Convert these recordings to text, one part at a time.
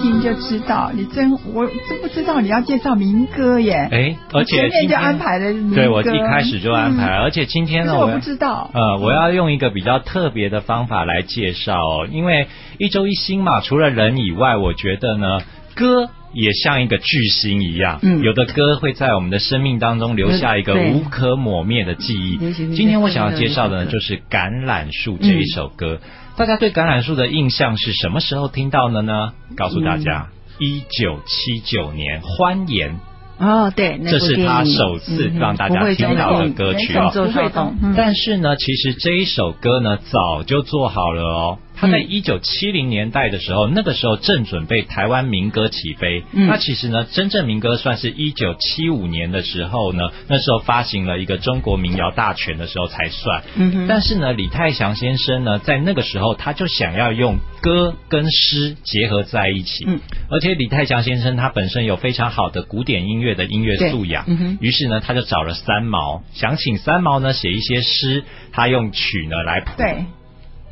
听就知道，你真我真不知道你要介绍民歌耶。哎，而且今天就安排了民歌，对我一开始就安排，而且今天呢，我不知道。呃，我要用一个比较特别的方法来介绍，因为一周一星嘛，除了人以外，我觉得呢，歌。也像一个巨星一样，有的歌会在我们的生命当中留下一个无可磨灭的记忆。今天我想要介绍的呢，就是《橄榄树》这一首歌。大家对《橄榄树》的印象是什么时候听到的呢？告诉大家，一九七九年《欢颜》。哦，对，这是他首次让大家听到的歌曲哦。但是呢，其实这一首歌呢，早就做好了哦。他在一九七零年代的时候，那个时候正准备台湾民歌起飞。那其实呢，真正民歌算是一九七五年的时候呢，那时候发行了一个中国民谣大全的时候才算。但是呢，李泰祥先生呢，在那个时候他就想要用歌跟诗结合在一起。而且李泰祥先生他本身有非常好的古典音乐的音乐素养，于是呢，他就找了三毛，想请三毛呢写一些诗，他用曲呢来谱。对。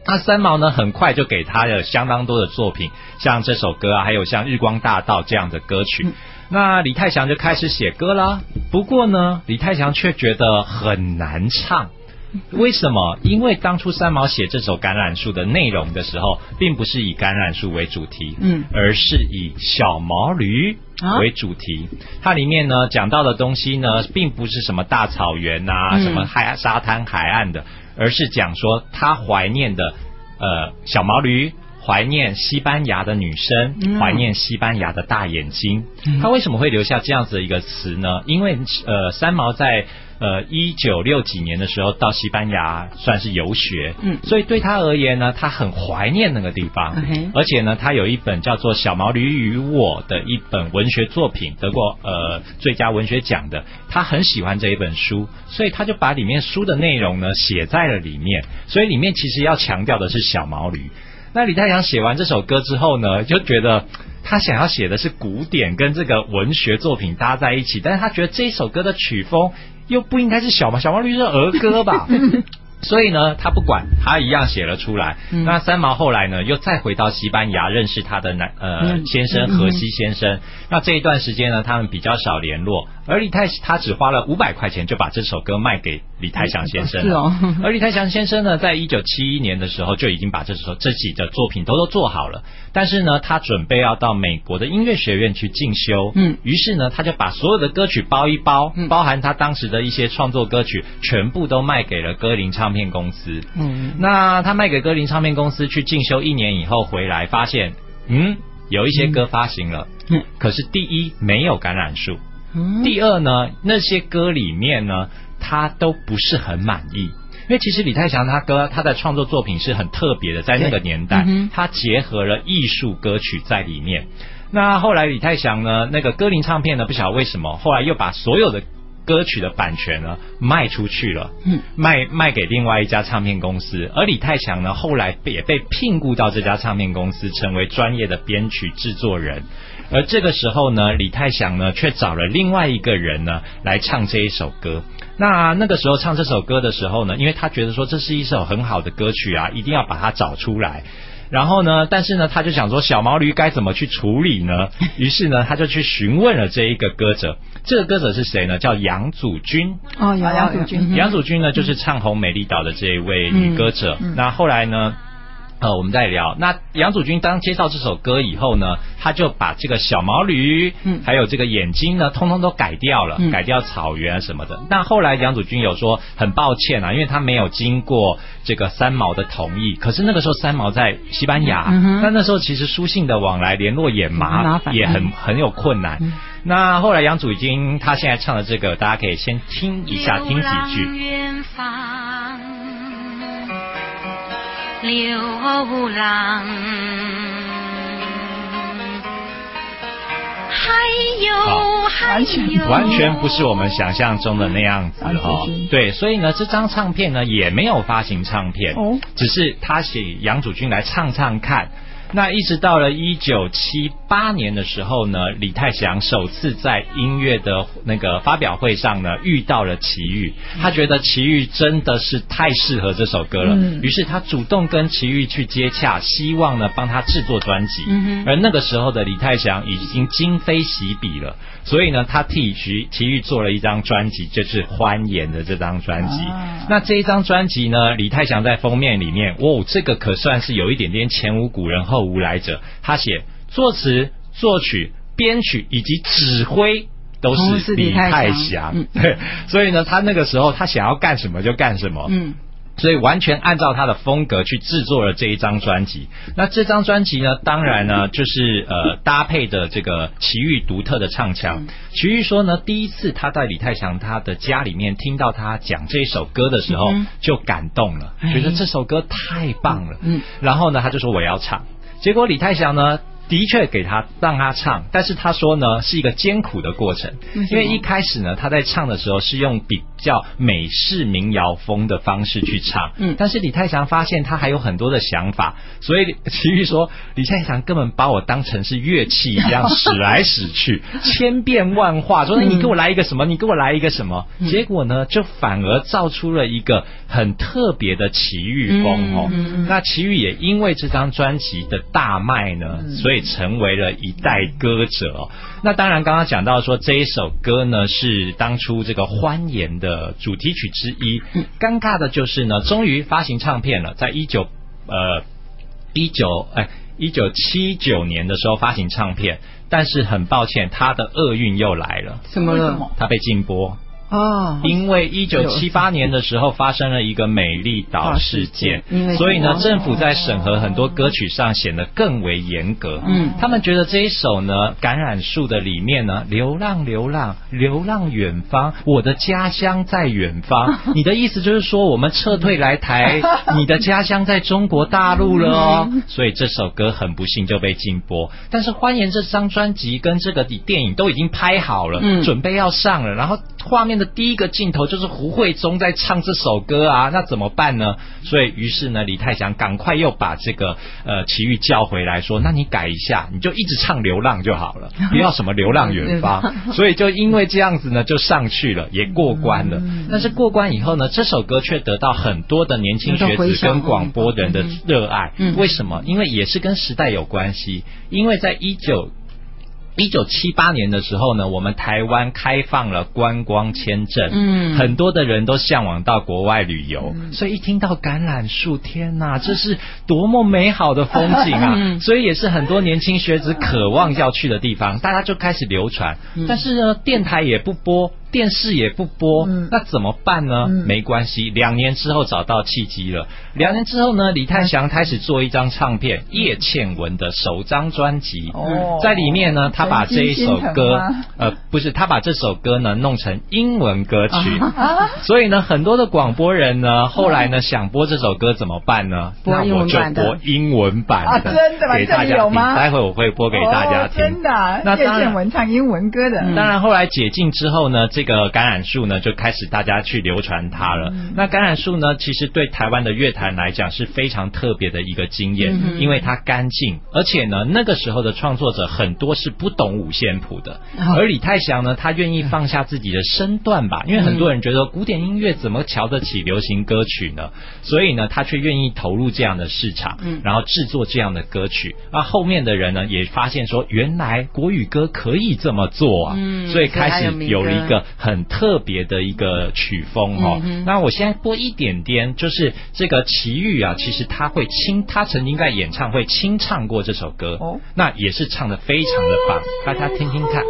那三毛呢，很快就给他了相当多的作品，像这首歌啊，还有像《日光大道》这样的歌曲。那李泰祥就开始写歌啦。不过呢，李泰祥却觉得很难唱。为什么？因为当初三毛写这首《橄榄树》的内容的时候，并不是以橄榄树为主题，嗯，而是以小毛驴为主题。它里面呢讲到的东西呢，并不是什么大草原啊，什么海沙滩海岸的。而是讲说他怀念的呃小毛驴，怀念西班牙的女生，怀念西班牙的大眼睛。他为什么会留下这样子的一个词呢？因为呃三毛在。呃，一九六几年的时候到西班牙算是游学，嗯，所以对他而言呢，他很怀念那个地方，而且呢，他有一本叫做《小毛驴与我》的一本文学作品，得过呃最佳文学奖的，他很喜欢这一本书，所以他就把里面书的内容呢写在了里面，所以里面其实要强调的是小毛驴。那李太阳写完这首歌之后呢，就觉得他想要写的是古典跟这个文学作品搭在一起，但是他觉得这一首歌的曲风。又不应该是小毛小毛驴是儿歌吧？所以呢，他不管，他一样写了出来。那三毛后来呢，又再回到西班牙认识他的男呃先生荷西先生。那这一段时间呢，他们比较少联络。而李泰他只花了五百块钱就把这首歌卖给李泰祥先生。是哦。而李泰祥先生呢，在一九七一年的时候就已经把这首这几的作品都都做好了。但是呢，他准备要到美国的音乐学院去进修。嗯。于是呢，他就把所有的歌曲包一包，包含他当时的一些创作歌曲，全部都卖给了歌林唱片公司。嗯。那他卖给歌林唱片公司去进修一年以后回来，发现嗯，有一些歌发行了。嗯。可是第一没有橄榄树。第二呢，那些歌里面呢，他都不是很满意，因为其实李泰祥他歌他的创作作品是很特别的，在那个年代，他结合了艺术歌曲在里面。那后来李泰祥呢，那个歌林唱片呢，不晓得为什么，后来又把所有的歌曲的版权呢卖出去了，嗯，卖卖给另外一家唱片公司，而李泰祥呢，后来也被聘雇到这家唱片公司，成为专业的编曲制作人。而这个时候呢，李泰祥呢却找了另外一个人呢来唱这一首歌。那那个时候唱这首歌的时候呢，因为他觉得说这是一首很好的歌曲啊，一定要把它找出来。然后呢，但是呢，他就想说小毛驴该怎么去处理呢？于是呢，他就去询问了这一个歌者。这个歌者是谁呢？叫杨祖君。哦，杨祖君。杨祖君呢，就是唱红《美丽岛》的这一位女歌者。那后来呢？呃，我们在聊那杨祖君当接到这首歌以后呢，他就把这个小毛驴，嗯，还有这个眼睛呢，通通都改掉了，改掉草原什么的。那后来杨祖君有说很抱歉啊，因为他没有经过这个三毛的同意。可是那个时候三毛在西班牙，那那时候其实书信的往来联络也麻，也很很有困难。那后来杨祖君他现在唱的这个，大家可以先听一下，听几句。流浪，还有完全完全不是我们想象中的那样子哈。对，所以呢，这张唱片呢也没有发行唱片，只是他请杨祖君来唱唱看。那一直到了一九七八年的时候呢，李泰祥首次在音乐的那个发表会上呢，遇到了齐豫，他觉得齐豫真的是太适合这首歌了，嗯。于是他主动跟齐豫去接洽，希望呢帮他制作专辑。嗯而那个时候的李泰祥已经今非昔比了，所以呢，他替齐齐豫做了一张专辑，就是《欢颜》的这张专辑。啊。那这一张专辑呢，李泰祥在封面里面，哦，这个可算是有一点点前无古人后无来者。他写作词、作曲、编曲以及指挥。都都是是李李泰祥，嗯 对，所以呢，他那个时候他想要干什么就干什么，嗯，所以完全按照他的风格去制作了这一张专辑。那这张专辑呢，当然呢，就是呃搭配的这个齐豫独特的唱腔。齐豫说呢，第一次他在李泰祥他的家里面听到他讲这首歌的时候，嗯就感动了，哎觉得这首歌太棒了。嗯，然后呢，他就说我要唱。结果李泰祥呢，的确给他让他唱，但是他说呢是一个艰苦的过程，因为一开始呢他在唱的时候是用比较美式民谣风的方式去唱，嗯。但是李泰祥发现他还有很多的想法，所以齐豫说李泰祥根本把我当成是乐器一样使来使去，千变万化，说嗯你给我来一个什么，你给我来一个什么，结果呢就反而造出了一个很特别的齐豫风哦。嗯嗯嗯那齐豫也因为这张专辑的大卖呢，嗯。所以成为了一代歌者哦。那当然，刚刚讲到说这一首歌呢是当初这个欢颜的主题曲之一。嗯尴尬的就是呢，终于发行唱片了，在一九呃一九哎一九七九年的时候发行唱片，但是很抱歉，他的厄运又来了，什么了？他被禁播。哦，因为一九七八年的时候发生了一个美丽岛事件所以呢，哦政府在审核很多歌曲上显得更为严格。嗯他们觉得这一首呢，《感染树》的里面呢，流浪流浪流浪远方，我的家乡在远方。你的意思就是说，我们撤退来台，你的家乡在中国大陆了哦。所以这首歌很不幸就被禁播。但是《欢颜》这张专辑跟这个电影都已经拍好了，嗯准备要上了，然后画面的第一个镜头就是胡慧中在唱这首歌啊，那怎么办呢？所以于是呢，李泰祥赶快又把这个呃齐豫叫回来说，那你改一下，你就一直唱流浪就好了，不要什么流浪远方。所以就因为这样子呢，就上去了，也过关了。但是过关以后呢，这首歌却得到很多的年轻学子跟广播人的嗯热爱。嗯为什么？因为也是跟时代有关系，因为在一九。一九七八年的时候呢，我们台湾开放了观光签证，嗯很多的人都向往到国外旅游，所以一听到橄榄树，天呐，这是多么美好的风景啊！嗯所以也是很多年轻学子渴望要去的地方，大家就开始流传。嗯但是呢，电台也不播，电视也不播，嗯。那怎么办呢？嗯。没关系，两年之后找到契机了。两年之后呢，李泰祥开始做一张唱片，叶倩文的首张专辑。哦。在里面呢，他把这一首歌，呃，不是，他把这首歌呢弄成英文歌曲，啊。所以呢，很多的广播人呢，后来呢想播这首歌怎么办呢？那我就播英文版啊的，真的吗？给大家听。待会我会播给大家哦听。真的啊，叶倩文唱英文歌的，嗯当然，后来解禁之后呢，这个橄榄树呢就开始大家去流传它了。嗯。那橄榄树呢，其实对台湾的乐坛来讲是非常特别的一个经验，嗯因为它干净，而且呢，那个时候的创作者很多是不懂五线谱的，哦。而李泰祥呢，他愿意放下自己的身段吧，因为很多人觉得古典音乐怎么瞧得起流行歌曲呢？所以呢，他却愿意投入这样的市场，嗯。然后制作这样的歌曲。那后面的人呢，也发现说，原来国语歌可以这么做啊，嗯所以开始有了一个很特别的一个曲风哦。嗯那我现在播一点点，就是这个齐豫啊，其实他会清，他曾经在演唱会清唱过这首歌，哦那也是唱的非常的棒，大家听听看。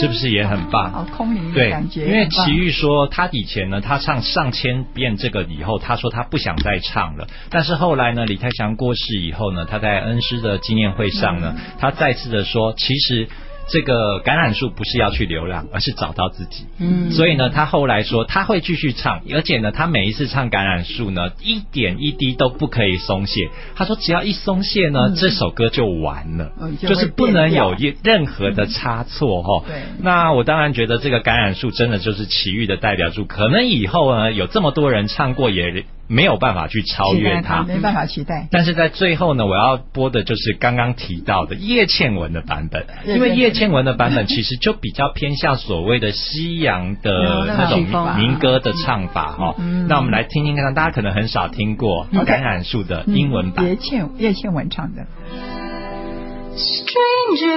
是不是也很棒？好空灵的感，觉，因为很棒齐豫说他以前呢，他唱上千遍这个以后，他说他不想再唱了。但是后来呢，李泰祥过世以后呢，他在恩师的纪念会上呢，他再次的说，其实。这个橄榄树不是要去流浪，而是找到自己。嗯所以呢，他后来说他会继续唱，而且呢，他每一次唱橄榄树呢，一点一滴都不可以松懈。他说只要一松懈呢，嗯这首歌就完了，嗯就就是不能有一任何的差错哈。对那我当然觉得这个橄榄树真的就是奇遇的代表树，可能以后呢有这么多人唱过，也没有办法去超越他。没办法期待。但是在最后呢，我要播的就是刚刚提到的叶倩文的版本，因为叶倩文的版本 其实就比较偏向所谓的西洋的那种民歌的唱法哈、嗯那我们来听听看，大家可能很少听过嗯橄榄树的英文版。叶倩叶倩文唱的。Stranger,